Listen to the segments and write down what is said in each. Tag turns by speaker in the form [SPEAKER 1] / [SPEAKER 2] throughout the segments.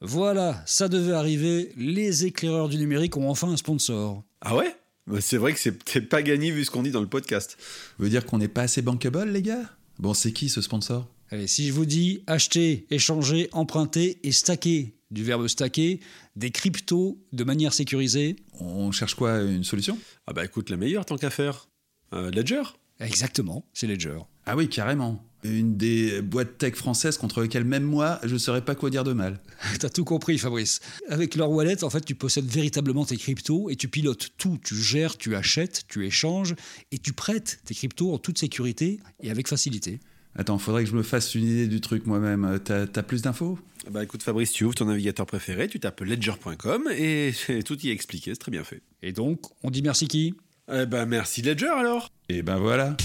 [SPEAKER 1] Voilà, ça devait arriver. Les éclaireurs du numérique ont enfin un sponsor.
[SPEAKER 2] Ah ouais? Bah, C'est vrai que c'est pas gagné vu ce qu'on dit dans le podcast.
[SPEAKER 3] Veut dire qu'on n'est pas assez bankable, les gars? Bon, c'est qui ce sponsor?
[SPEAKER 1] Allez, si je vous dis acheter, échanger, emprunter et stacker, du verbe stacker, des cryptos de manière sécurisée.
[SPEAKER 3] On cherche quoi Une solution?
[SPEAKER 2] Ah bah écoute, la meilleure tant qu'à faire. Euh, Ledger?
[SPEAKER 1] Exactement, c'est Ledger.
[SPEAKER 3] Ah oui, carrément. Une des boîtes tech françaises contre lesquelles même moi, je ne saurais pas quoi dire de mal.
[SPEAKER 1] T'as tout compris, Fabrice. Avec leur wallet, en fait, tu possèdes véritablement tes cryptos et tu pilotes tout. Tu gères, tu achètes, tu échanges et tu prêtes tes cryptos en toute sécurité et avec facilité.
[SPEAKER 3] Attends, faudrait que je me fasse une idée du truc moi-même. T'as as plus d'infos?
[SPEAKER 2] Bah écoute Fabrice, tu ouvres ton navigateur préféré, tu tapes ledger.com et tout y est expliqué, c'est très bien fait.
[SPEAKER 1] Et donc, on dit merci qui?
[SPEAKER 2] Eh ben merci Ledger alors
[SPEAKER 3] Et ben voilà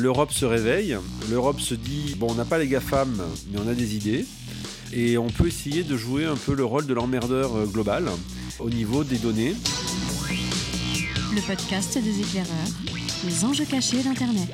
[SPEAKER 2] L'Europe se réveille, l'Europe se dit bon on n'a pas les GAFAM mais on a des idées et on peut essayer de jouer un peu le rôle de l'emmerdeur euh, global au niveau des données.
[SPEAKER 4] Le podcast des éclaireurs, les enjeux cachés d'Internet.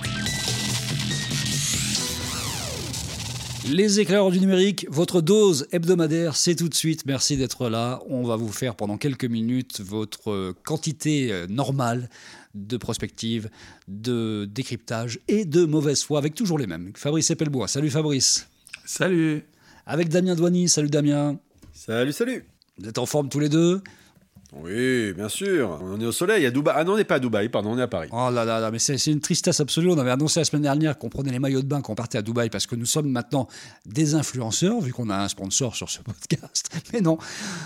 [SPEAKER 1] Les éclaireurs du numérique, votre dose hebdomadaire, c'est tout de suite. Merci d'être là. On va vous faire pendant quelques minutes votre quantité euh, normale de prospective, de décryptage et de mauvaise foi avec toujours les mêmes. Fabrice Epelbois. Salut Fabrice.
[SPEAKER 3] Salut.
[SPEAKER 1] Avec Damien Douany. Salut Damien.
[SPEAKER 2] Salut, salut.
[SPEAKER 1] Vous êtes en forme tous les deux?
[SPEAKER 2] Oui, bien sûr. On est au soleil à Dubaï. Ah non, on n'est pas à Dubaï, pardon, on est à Paris.
[SPEAKER 1] Oh là là, là mais c'est une tristesse absolue. On avait annoncé la semaine dernière qu'on prenait les maillots de bain, qu'on partait à Dubaï parce que nous sommes maintenant des influenceurs, vu qu'on a un sponsor sur ce podcast. Mais non.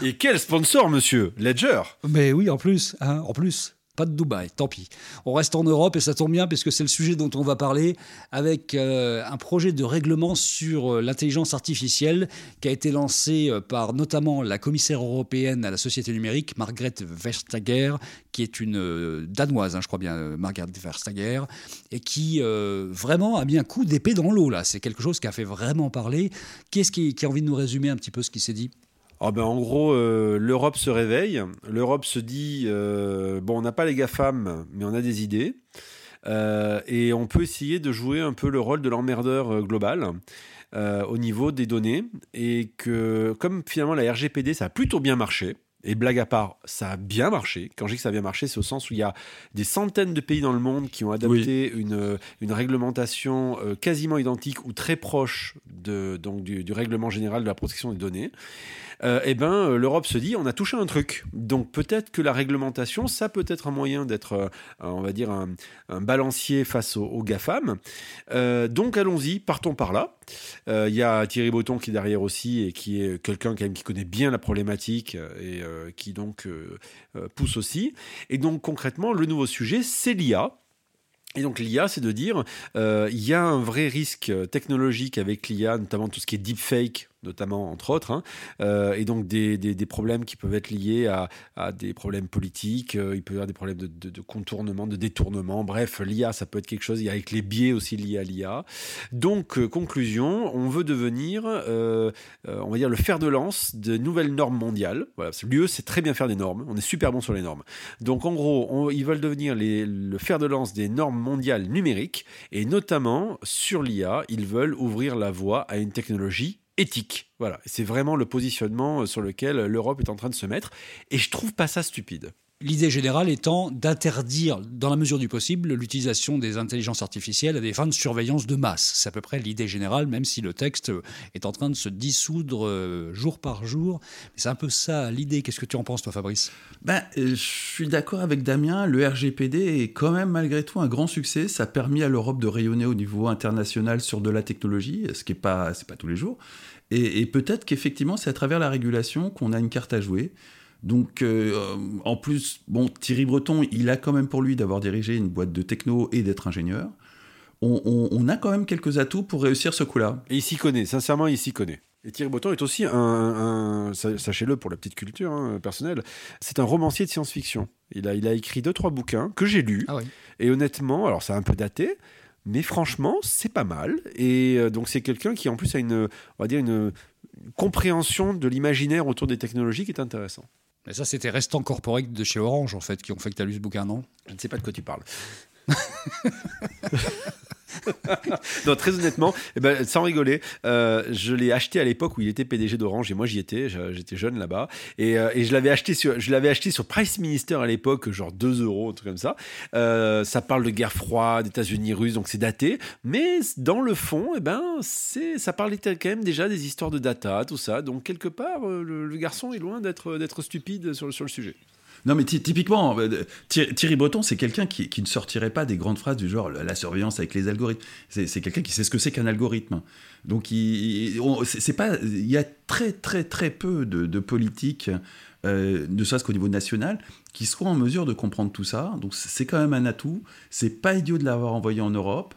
[SPEAKER 2] Et quel sponsor, monsieur? Ledger?
[SPEAKER 1] Mais oui, en plus, hein, en plus pas de Dubaï, tant pis. On reste en Europe et ça tombe bien puisque c'est le sujet dont on va parler avec euh, un projet de règlement sur euh, l'intelligence artificielle qui a été lancé euh, par notamment la commissaire européenne à la société numérique, Margrethe Vestager, qui est une danoise, hein, je crois bien, Margrethe Vestager, et qui vraiment a mis un coup d'épée dans l'eau là. C'est quelque chose qui a fait vraiment parler. Qui est-ce qui, qui a envie de nous résumer un petit peu ce qui s'est dit?
[SPEAKER 2] Ah ben, en gros, euh, l'Europe se réveille. L'Europe se dit euh, bon, on n'a pas les GAFAM, mais on a des idées. Euh, et on peut essayer de jouer un peu le rôle de l'emmerdeur global au niveau des données. Et que, comme finalement la RGPD, ça a plutôt bien marché. Et blague à part, ça a bien marché. Quand je dis que ça a bien marché, c'est au sens où il y a des centaines de pays dans le monde qui ont adopté une, une, réglementation quasiment identique ou très proche de, donc, du, du, règlement général de la protection des données. Euh, eh ben, euh, l'Europe se dit, on a touché un truc. Donc peut-être que la réglementation, ça peut être un moyen d'être, euh, on va dire, un, balancier face aux, GAFAM. donc allons-y, partons par là. Il y a Thierry Breton qui est derrière aussi et qui est quelqu'un qui connaît bien la problématique et qui donc pousse aussi. Et donc concrètement, le nouveau sujet, c'est l'IA. Et donc l'IA, c'est de dire, il y a un vrai risque technologique avec l'IA, notamment tout ce qui est deepfake, notamment entre autres, hein. euh, et donc des, des, problèmes qui peuvent être liés à, à des problèmes politiques, euh, il peut y avoir des problèmes de, de, contournement, de détournement, bref, l'IA, ça peut être quelque chose, il y a avec les biais aussi liés à l'IA. Donc, euh, conclusion, on veut devenir, on va dire, le fer de lance de nouvelles normes mondiales. Voilà, l'UE, c'est très bien faire des normes, on est super bon sur les normes. Donc, en gros, ils veulent devenir le fer de lance des normes mondiales numériques, et notamment sur l'IA, ils veulent ouvrir la voie à une technologie éthique. Voilà, c'est vraiment le positionnement euh, sur lequel l'Europe est en train de se mettre. Et je trouve pas ça stupide.
[SPEAKER 1] L'idée générale étant d'interdire, dans la mesure du possible, l'utilisation des intelligences artificielles à des fins de surveillance de masse. C'est à peu près l'idée générale, même si le texte est en train de se dissoudre euh, jour par jour. C'est un peu ça l'idée. Qu'est-ce que tu en penses, toi, Fabrice?
[SPEAKER 3] Ben, euh, Je suis d'accord avec Damien. Le RGPD est quand même, malgré tout, un grand succès. Ça a permis à l'Europe de rayonner au niveau international sur de la technologie, ce qui n'est pas, pas tous les jours. Et, et peut-être qu'effectivement, c'est à travers la régulation qu'on a une carte à jouer. Donc, euh, en plus, bon, Thierry Breton, il a quand même pour lui d'avoir dirigé une boîte de techno et d'être ingénieur. On, a quand même quelques atouts pour réussir ce coup-là.
[SPEAKER 2] Et il s'y connaît, sincèrement, il s'y connaît. Et Thierry Breton est aussi un, sachez-le pour la petite culture hein, personnelle, c'est un romancier de science-fiction. Il a, il a écrit deux, trois bouquins que j'ai lus. Ah et honnêtement, alors c'est un peu daté, mais franchement, c'est pas mal. Et euh, donc c'est quelqu'un qui en plus a une, on va dire une compréhension de l'imaginaire autour des technologies qui est intéressant.
[SPEAKER 1] Mais ça, c'était Restant Corporate de chez Orange, en fait, qui ont fait que tu as lu ce bouquin, non?
[SPEAKER 2] Je ne sais pas de quoi tu parles. non, très honnêtement, eh ben, sans rigoler, euh, je l'ai acheté à l'époque où il était PDG d'Orange et moi j'y étais, j'étais jeune là-bas et, euh, et, je l'avais acheté sur, acheté sur Price Minister à l'époque, genre 2 euros, un truc comme ça. Euh, ça parle de guerre froide, États-Unis, Russes, donc c'est daté, mais dans le fond, eh ben, ça parlait quand même déjà des histoires de data, tout ça. Donc quelque part, le, garçon est loin d'être, stupide sur le sujet.
[SPEAKER 3] Non, mais typiquement, euh, Thierry Breton, c'est quelqu'un qui, ne sortirait pas des grandes phrases du genre la surveillance avec les algorithmes. C'est quelqu'un qui sait ce que c'est qu'un algorithme. Donc, il, c'est pas, il y a très, très, très peu de, politiques, euh, ne serait-ce qu'au niveau national, qui seront en mesure de comprendre tout ça. Donc, c'est quand même un atout. C'est pas idiot de l'avoir envoyé en Europe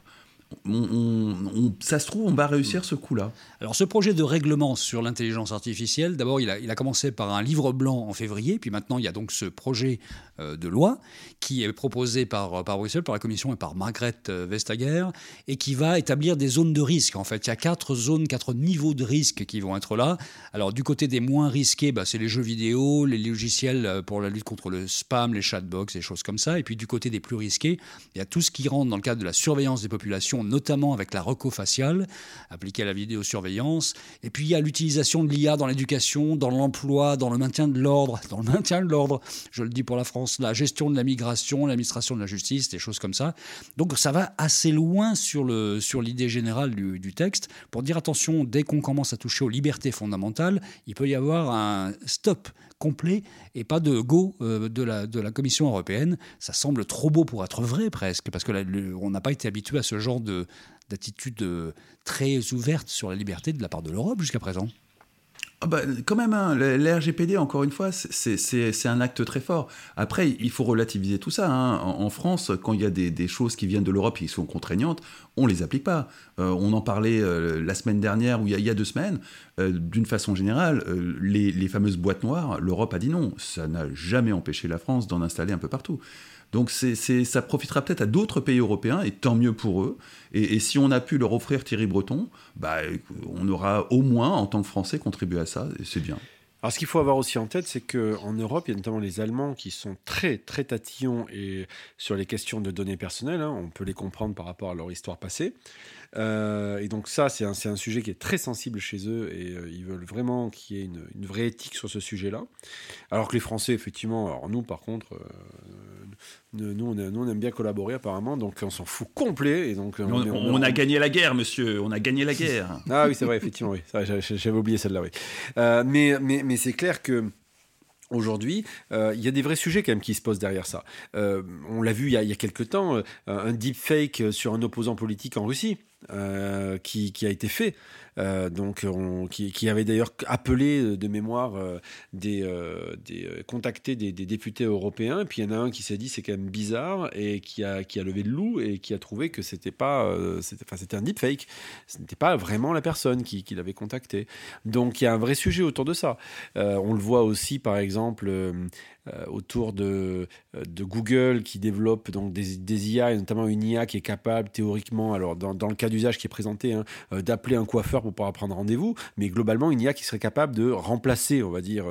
[SPEAKER 3] on, ça se trouve, on va réussir ce coup-là.
[SPEAKER 1] Alors, ce projet de règlement sur l'intelligence artificielle, d'abord, il a, commencé par un livre blanc en février, puis maintenant, il y a donc ce projet de loi qui est proposé par, par Bruxelles, par la Commission et par Margrethe euh, Vestager, et qui va établir des zones de risque. En fait, il y a quatre zones, quatre niveaux de risque qui vont être là. Alors, du côté des moins risqués, bah, c'est les jeux vidéo, les logiciels euh, pour la lutte contre le spam, les chatbox, des choses comme ça. Et puis, du côté des plus risqués, il y a tout ce qui rentre dans le cadre de la surveillance des populations notamment avec la reco-faciale appliquée à la vidéosurveillance. Et puis il y a l'utilisation de l'IA dans l'éducation, dans l'emploi, dans le maintien de l'ordre, dans le maintien de l'ordre, je le dis pour la France, la gestion de la migration, l'administration de la justice, des choses comme ça. Donc ça va assez loin sur l'idée générale du, texte pour dire attention, dès qu'on commence à toucher aux libertés fondamentales, il peut y avoir un stop complet et pas de go euh, de, la, Commission européenne. Ça semble trop beau pour être vrai presque, parce que n'a pas été habitué à ce genre d'attitude euh, très ouverte sur la liberté de la part de l'Europe jusqu'à présent.
[SPEAKER 3] Ah bah, quand même, hein, l'RGPD, encore une fois, c'est un acte très fort. Après, il faut relativiser tout ça. Hein. En, France, quand il y a des, choses qui viennent de l'Europe et qui sont contraignantes, on les applique pas. Euh, on en parlait euh, la semaine dernière ou il y a, deux semaines. Euh, d'une façon générale, les, les, fameuses boîtes noires, l'Europe a dit non. Ça n'a jamais empêché la France d'en installer un peu partout. Donc ça profitera peut-être à d'autres pays européens, et tant mieux pour eux. Et, si on a pu leur offrir Thierry Breton, bah, on aura au moins, en tant que Français, contribué à ça, et c'est bien.
[SPEAKER 2] Alors, ce qu'il faut avoir aussi en tête, c'est qu'en Europe, il y a notamment les Allemands qui sont très, très tatillons sur les questions de données personnelles. Hein. on peut les comprendre par rapport à leur histoire passée. Euh, et donc ça, c'est un, sujet qui est très sensible chez eux et euh, ils veulent vraiment qu'il y ait une, une, vraie éthique sur ce sujet-là. Alors que les Français, effectivement, alors nous, par contre, euh, nous, on, nous, on aime bien collaborer apparemment, donc on s'en fout complet. Et donc,
[SPEAKER 3] on, a gagné la guerre, monsieur, on a gagné la guerre.
[SPEAKER 2] ah oui, c'est vrai, effectivement, oui. J'avais oublié celle-là, oui. mais mais, mais c'est clair que Aujourd'hui, il y a des vrais sujets quand même qui se posent derrière ça. on l'a vu il y, a, il y a quelques temps, un deepfake sur un opposant politique en Russie. Euh, qui, qui, a été fait, euh, donc on, qui, avait d'ailleurs appelé de mémoire euh, des, des contacté des, députés européens. Et puis il y en a un qui s'est dit c'est quand même bizarre et qui a, qui a levé le loup et qui a trouvé que c'était pas, enfin c'était un deepfake, ce n'était pas vraiment la personne qui, l'avait contacté. Donc il y a un vrai sujet autour de ça. on le voit aussi par exemple euh, autour de, euh, Google qui développe donc des, IA, et notamment une IA qui est capable théoriquement, alors dans, le cas d'usage qui est présenté, hein, euh, d'appeler un coiffeur pour pouvoir prendre rendez-vous, mais globalement une IA qui serait capable de remplacer, on va dire,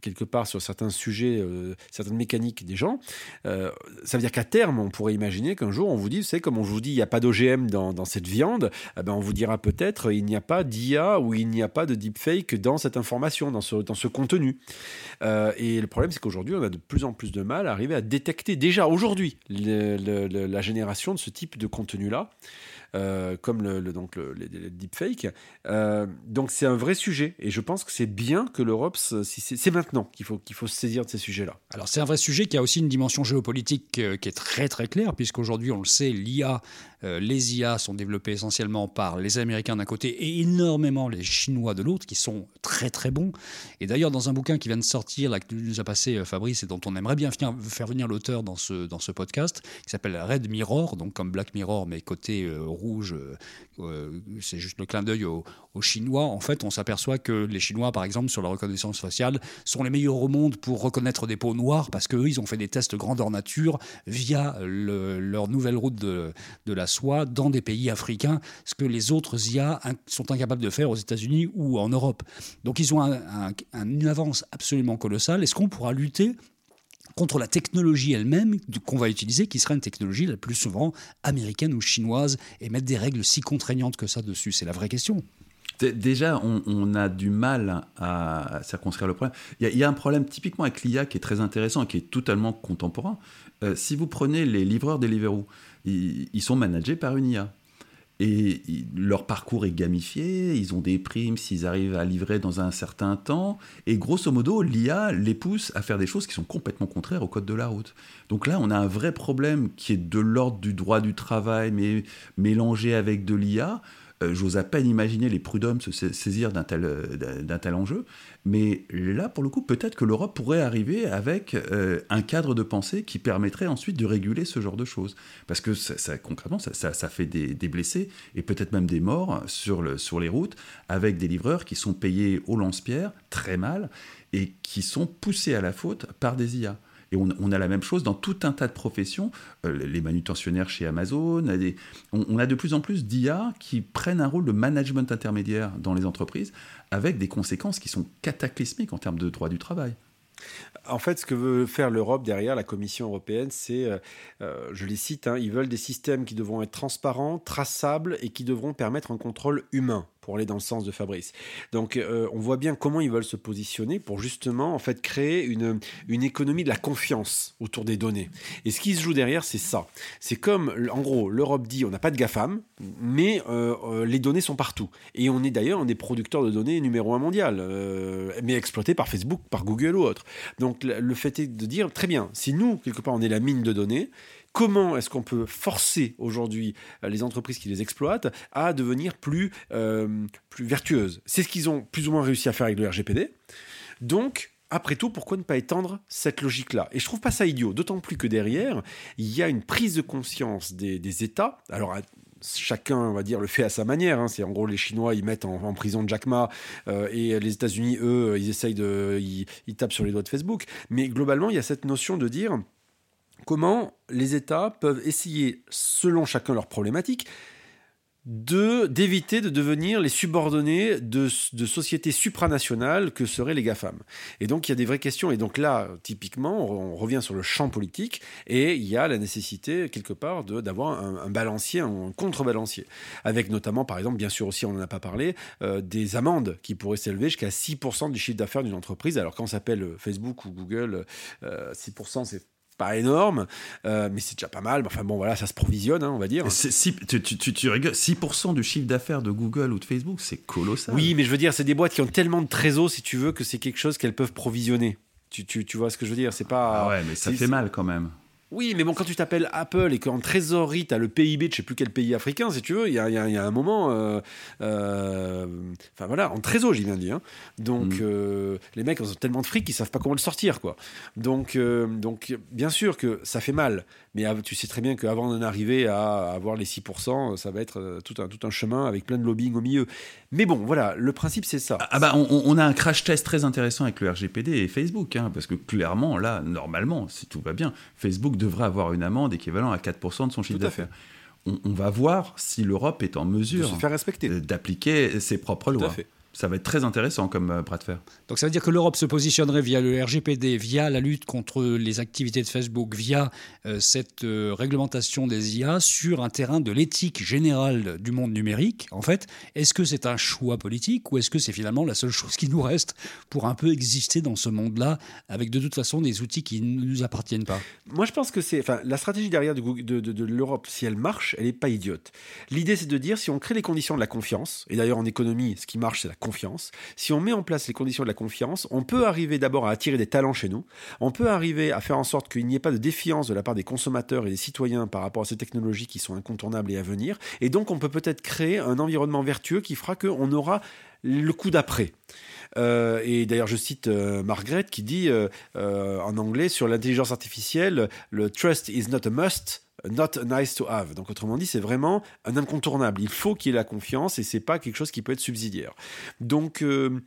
[SPEAKER 2] quelque part sur certains sujets, certaines mécaniques des gens. ça veut dire qu'à terme, on pourrait imaginer qu'un jour on vous dit, c'est comme on vous dit, il n'y a pas d'OGM dans, cette viande, eh ben on vous dira peut-être il n'y a pas d'IA ou il n'y a pas de deepfake dans cette information, dans ce, dans ce contenu. et le problème, c'est qu'aujourd'hui, aujourd'hui, on a de plus en plus de mal à arriver à détecter déjà aujourd'hui la génération de ce type de contenu-là. Euh, comme le, donc le, les, deepfakes. Euh, donc c'est un vrai sujet et je pense que c'est bien que l'Europe, c'est maintenant qu'il faut, qu'il faut se saisir de ces sujets-là.
[SPEAKER 1] Alors c'est un vrai sujet qui a aussi une dimension géopolitique euh, qui est très très claire puisqu'aujourd'hui on le sait, l'IA euh, les IA sont développées essentiellement par les Américains d'un côté et énormément les Chinois de l'autre, qui sont très très bons. Et d'ailleurs, dans un bouquin qui vient de sortir, que nous a passé euh, Fabrice, et dont on aimerait bien faire venir l'auteur dans ce, dans ce podcast, qui s'appelle Red Mirror, donc comme Black Mirror, mais côté euh, rouge, c'est juste le clin d'œil aux, Chinois. En fait, on s'aperçoit que les Chinois, par exemple, sur la reconnaissance faciale, sont les meilleurs au monde pour reconnaître des peaux noires, parce qu'eux, ils ont fait des tests grandeur nature via leur nouvelle route de la soit dans des pays africains, ce que les autres IA sont incapables de faire aux États-Unis ou en Europe. Donc ils ont une avance absolument colossale. Est-ce qu'on pourra lutter contre la technologie elle-même qu'on va utiliser, qui sera une technologie la plus souvent américaine ou chinoise, et mettre des règles si contraignantes que ça dessus? C'est la vraie question.
[SPEAKER 3] Déjà, on, a du mal à, circonscrire le problème. Il y, a un problème typiquement avec l'IA qui est très intéressant et qui est totalement contemporain. Euh, si vous prenez les livreurs Deliveroo, ils, sont managés par une IA. Et leur parcours est gamifié, ils ont des primes s'ils arrivent à livrer dans un certain temps. Et grosso modo, l'IA les pousse à faire des choses qui sont complètement contraires au code de la route. Donc là, on a un vrai problème qui est de l'ordre du droit du travail, mais mélangé avec de l'IA. Euh, j'ose à peine imaginer les prud'hommes se saisir d'un tel, euh, d'un tel enjeu. Mais là, pour le coup, peut-être que l'Europe pourrait arriver avec euh, un cadre de pensée qui permettrait ensuite de réguler ce genre de choses. Parce que ça, concrètement, ça, fait des, blessés et peut-être même des morts sur, le, sur les routes avec des livreurs qui sont payés au lance-pierre très mal et qui sont poussés à la faute par des IA. Et on, a la même chose dans tout un tas de professions, euh, les manutentionnaires chez Amazon, on, a de plus en plus d'IA qui prennent un rôle de management intermédiaire dans les entreprises, avec des conséquences qui sont cataclysmiques en termes de droit du travail.
[SPEAKER 2] En fait, ce que veut faire l'Europe derrière la Commission européenne, c'est, euh, euh, je les cite, hein, ils veulent des systèmes qui devront être transparents, traçables et qui devront permettre un contrôle humain pour aller dans le sens de Fabrice. Donc euh, on voit bien comment ils veulent se positionner pour justement en fait créer une, une économie de la confiance autour des données. Et ce qui se joue derrière, c'est ça. C'est comme en gros l'Europe dit on n'a pas de GAFAM, mais euh, euh, les données sont partout. Et on est d'ailleurs un des producteurs de données numéro un mondial, mais exploité par Facebook, par Google ou autre. Donc le fait est de dire très bien, si nous quelque part on est la mine de données, comment est-ce qu'on peut forcer aujourd'hui euh, les entreprises qui les exploitent à devenir plus, euh, plus vertueuses? C'est ce qu'ils ont plus ou moins réussi à faire avec le RGPD. Donc, après tout, pourquoi ne pas étendre cette logique-là? Et je trouve pas ça idiot, d'autant plus que derrière, il y a une prise de conscience des, États. Alors, chacun, on va dire, le fait à sa manière. Hein. C'est en gros les Chinois, ils mettent en, prison Jack Ma euh, et les États-Unis, eux, ils essayent de, ils, tapent sur les doigts de Facebook. Mais globalement, il y a cette notion de dire comment les États peuvent essayer, selon chacun leur problématique, de d'éviter de devenir les subordonnés de, sociétés supranationales que seraient les GAFAM. Et donc il y a des vraies questions. Et donc là, typiquement, on revient sur le champ politique et il y a la nécessité, quelque part, d'avoir un, balancier, un contrebalancier. Avec notamment, par exemple, bien sûr aussi, on n'en a pas parlé, euh, des amendes qui pourraient s'élever jusqu'à 6% du chiffre d'affaires d'une entreprise. Alors quand on s'appelle Facebook ou Google, 6% euh, c'est pas énorme, euh, mais c'est déjà pas mal. Enfin bon, voilà, ça se provisionne, hein, on va dire.
[SPEAKER 3] tu, tu, tu, rigoles, 6% du chiffre d'affaires de Google ou de Facebook, c'est colossal.
[SPEAKER 2] Oui, mais je veux dire, c'est des boîtes qui ont tellement de trésors, si tu veux, que c'est quelque chose qu'elles peuvent provisionner. Tu, tu, vois ce que je veux dire C'est pas.
[SPEAKER 3] Ah ouais, mais ça fait mal quand même.
[SPEAKER 2] Oui, mais bon, quand tu t'appelles Apple et qu'en trésorerie, tu as le PIB de je sais plus quel pays africain, si tu veux, il y a, y a, un moment. Euh, euh, enfin voilà, en trésor, j'y viens de dire. Hein. Donc, mm. euh, les mecs ont tellement de fric qu'ils savent pas comment le sortir, quoi. Donc, donc, bien sûr que ça fait mal, mais tu sais très bien qu'avant d'en arriver à avoir les 6%, ça va être tout un, tout un chemin avec plein de lobbying au milieu. Mais bon, voilà, le principe, c'est ça.
[SPEAKER 3] Ah bah, on, a un crash test très intéressant avec le RGPD et Facebook, hein, parce que clairement, là, normalement, si tout va bien, Facebook devrait avoir une amende équivalente à 4% de son chiffre d'affaires. On, on, va voir si l'Europe est en mesure d'appliquer ses propres lois ça va être très intéressant comme euh, bras de fer.
[SPEAKER 1] Donc ça veut dire que l'Europe se positionnerait via le RGPD, via la lutte contre les activités de Facebook, via euh, cette euh, réglementation des IA sur un terrain de l'éthique générale du monde numérique. En fait, est-ce que c'est un choix politique ou est-ce que c'est finalement la seule chose qui nous reste pour un peu exister dans ce monde-là avec de toute façon des outils qui ne nous appartiennent pas?
[SPEAKER 2] Moi je pense que c'est, enfin, la stratégie derrière de, de, de, de l'Europe, si elle marche, elle n'est pas idiote. L'idée c'est de dire si on crée les conditions de la confiance, et d'ailleurs en économie, ce qui marche c'est la Si on met en place les conditions de la confiance, on peut arriver d'abord à attirer des talents chez nous. On peut arriver à faire en sorte qu'il n'y ait pas de défiance de la part des consommateurs et des citoyens par rapport à ces technologies qui sont incontournables et à venir. Et donc, on peut peut-être créer un environnement vertueux qui fera qu'on aura le coup d'après. Euh, et d'ailleurs, je cite euh, Margaret qui dit euh, en anglais sur l'intelligence artificielle, le trust is not a must, not nice to have. Donc autrement dit, c'est vraiment un incontournable. Il faut qu'il ait la confiance et c'est pas quelque chose qui peut être subsidiaire. Donc euh,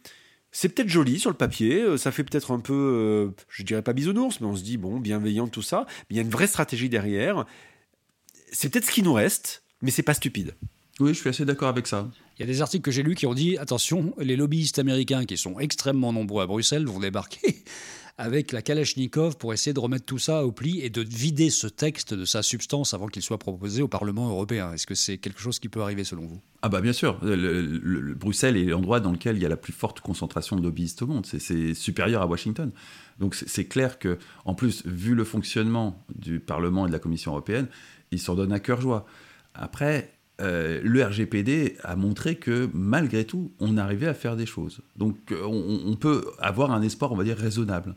[SPEAKER 2] c'est peut-être joli sur le papier, euh, ça fait peut-être un peu, euh, je dirais pas bisounours, mais on se dit bon, bienveillant tout ça. Mais il y a une vraie stratégie derrière. C'est peut-être ce qui nous reste, mais c'est pas stupide.
[SPEAKER 3] Oui, je suis assez d'accord avec ça.
[SPEAKER 1] Il y a des articles que j'ai lus qui ont dit attention, les lobbyistes américains qui sont extrêmement nombreux à Bruxelles vont débarquer avec la Kalachnikov pour essayer de remettre tout ça au pli et de vider ce texte de sa substance avant qu'il soit proposé au Parlement européen. Est-ce que c'est quelque chose qui peut arriver selon vous?
[SPEAKER 3] Ah bah bien sûr. Le, Bruxelles est l'endroit dans lequel il y a la plus forte concentration de lobbyistes au monde. C'est supérieur à Washington. Donc c'est clair que, en plus, vu le fonctionnement du Parlement et de la Commission européenne, ils s'en donnent à cœur joie. Après, euh, le RGPD a montré que malgré tout, on arrivait à faire des choses. Donc euh, on, peut avoir un espoir, on va dire, raisonnable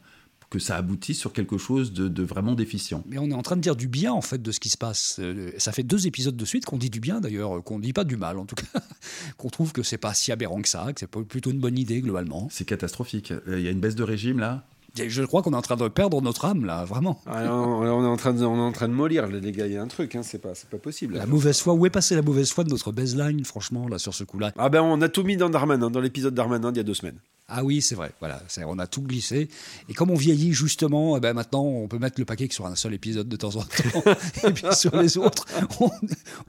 [SPEAKER 3] que ça aboutisse sur quelque chose de, vraiment déficient.
[SPEAKER 1] Mais on est en train de dire du bien en fait de ce qui se passe. Euh, ça fait deux épisodes de suite qu'on dit du bien d'ailleurs, qu'on ne dit pas du mal en tout cas, qu'on trouve que c'est pas si aberrant que ça, que c'est plutôt une bonne idée globalement.
[SPEAKER 3] C'est catastrophique. Il y a une baisse de régime là.
[SPEAKER 1] Je crois qu'on est en train de perdre notre âme, là, vraiment.
[SPEAKER 2] Ah, on, est en train de, on est en train de mollir, les gars. Il y a un truc, hein, c'est pas, pas possible.
[SPEAKER 1] La mauvaise foi, où est passée la mauvaise foi de notre baseline, franchement, là, sur ce coup-là?
[SPEAKER 2] Ah ben, on a tout mis dans Darmanin, dans l'épisode Darmanin d'il y a deux semaines.
[SPEAKER 1] Ah oui, c'est vrai. Voilà, on a tout glissé. Et comme on vieillit justement, eh ben maintenant on peut mettre le paquet sur un seul épisode de temps en temps. et puis sur les autres,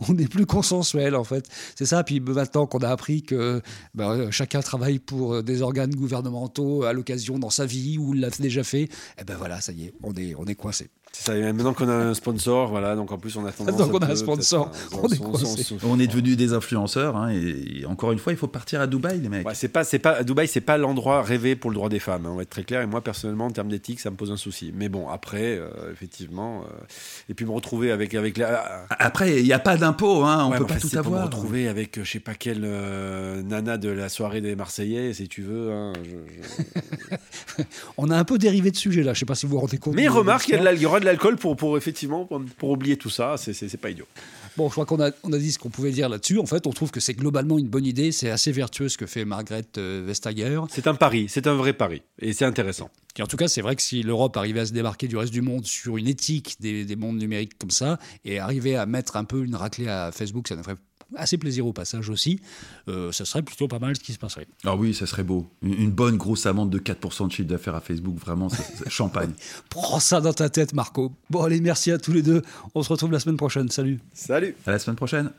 [SPEAKER 1] on, est plus consensuel en fait. C'est ça. Puis maintenant qu'on a appris que ben, chacun travaille pour des organes gouvernementaux à l'occasion dans sa vie ou l'a déjà fait, eh ben voilà, ça y est, on est, on est coincé.
[SPEAKER 2] C'est ça, maintenant qu'on a un sponsor, voilà, donc en plus on a tendance
[SPEAKER 1] Donc on a un sponsor, on, est
[SPEAKER 3] on, est devenu des influenceurs, hein, et, encore une fois, il faut partir à Dubaï, les mecs.
[SPEAKER 2] Ouais, c'est pas, c'est pas, Dubaï, c'est pas l'endroit rêvé pour le droit des femmes, hein, on va être très clair, et moi personnellement, en termes d'éthique, ça me pose un souci. Mais bon, après, euh, effectivement, euh, et puis me retrouver avec. avec la...
[SPEAKER 3] Après, il n'y a pas d'impôt, hein, on peut pas tout avoir.
[SPEAKER 2] me retrouver avec, euh, je sais pas quelle nana de la soirée des Marseillais, si tu veux. Hein,
[SPEAKER 1] on a un peu dérivé de sujet là, je sais pas si vous vous rendez compte.
[SPEAKER 2] Mais remarque, il y aura de l'alcool pour, pour effectivement pour, oublier tout ça. C'est pas idiot.
[SPEAKER 1] Bon, je crois qu'on a, on a dit ce qu'on pouvait dire là-dessus. En fait, on trouve que c'est globalement une bonne idée. C'est assez vertueux ce que fait Margaret euh, Vestager.
[SPEAKER 2] C'est un pari, c'est un vrai pari. Et c'est intéressant.
[SPEAKER 1] Et en tout cas, c'est vrai que si l'Europe arrivait à se démarquer du reste du monde sur une éthique des, des mondes numériques comme ça, et arrivait à mettre un peu une raclée à Facebook, ça ne ferait assez plaisir au passage aussi, euh, ça serait plutôt pas mal ce qui se passerait.
[SPEAKER 3] Ah oui, ça serait beau. Une, bonne grosse amende de 4% de chiffre d'affaires à Facebook, vraiment, c'est champagne.
[SPEAKER 1] Prends ça dans ta tête, Marco. Bon, allez, merci à tous les deux. On se retrouve la semaine prochaine. Salut.
[SPEAKER 2] Salut.
[SPEAKER 3] À la semaine prochaine.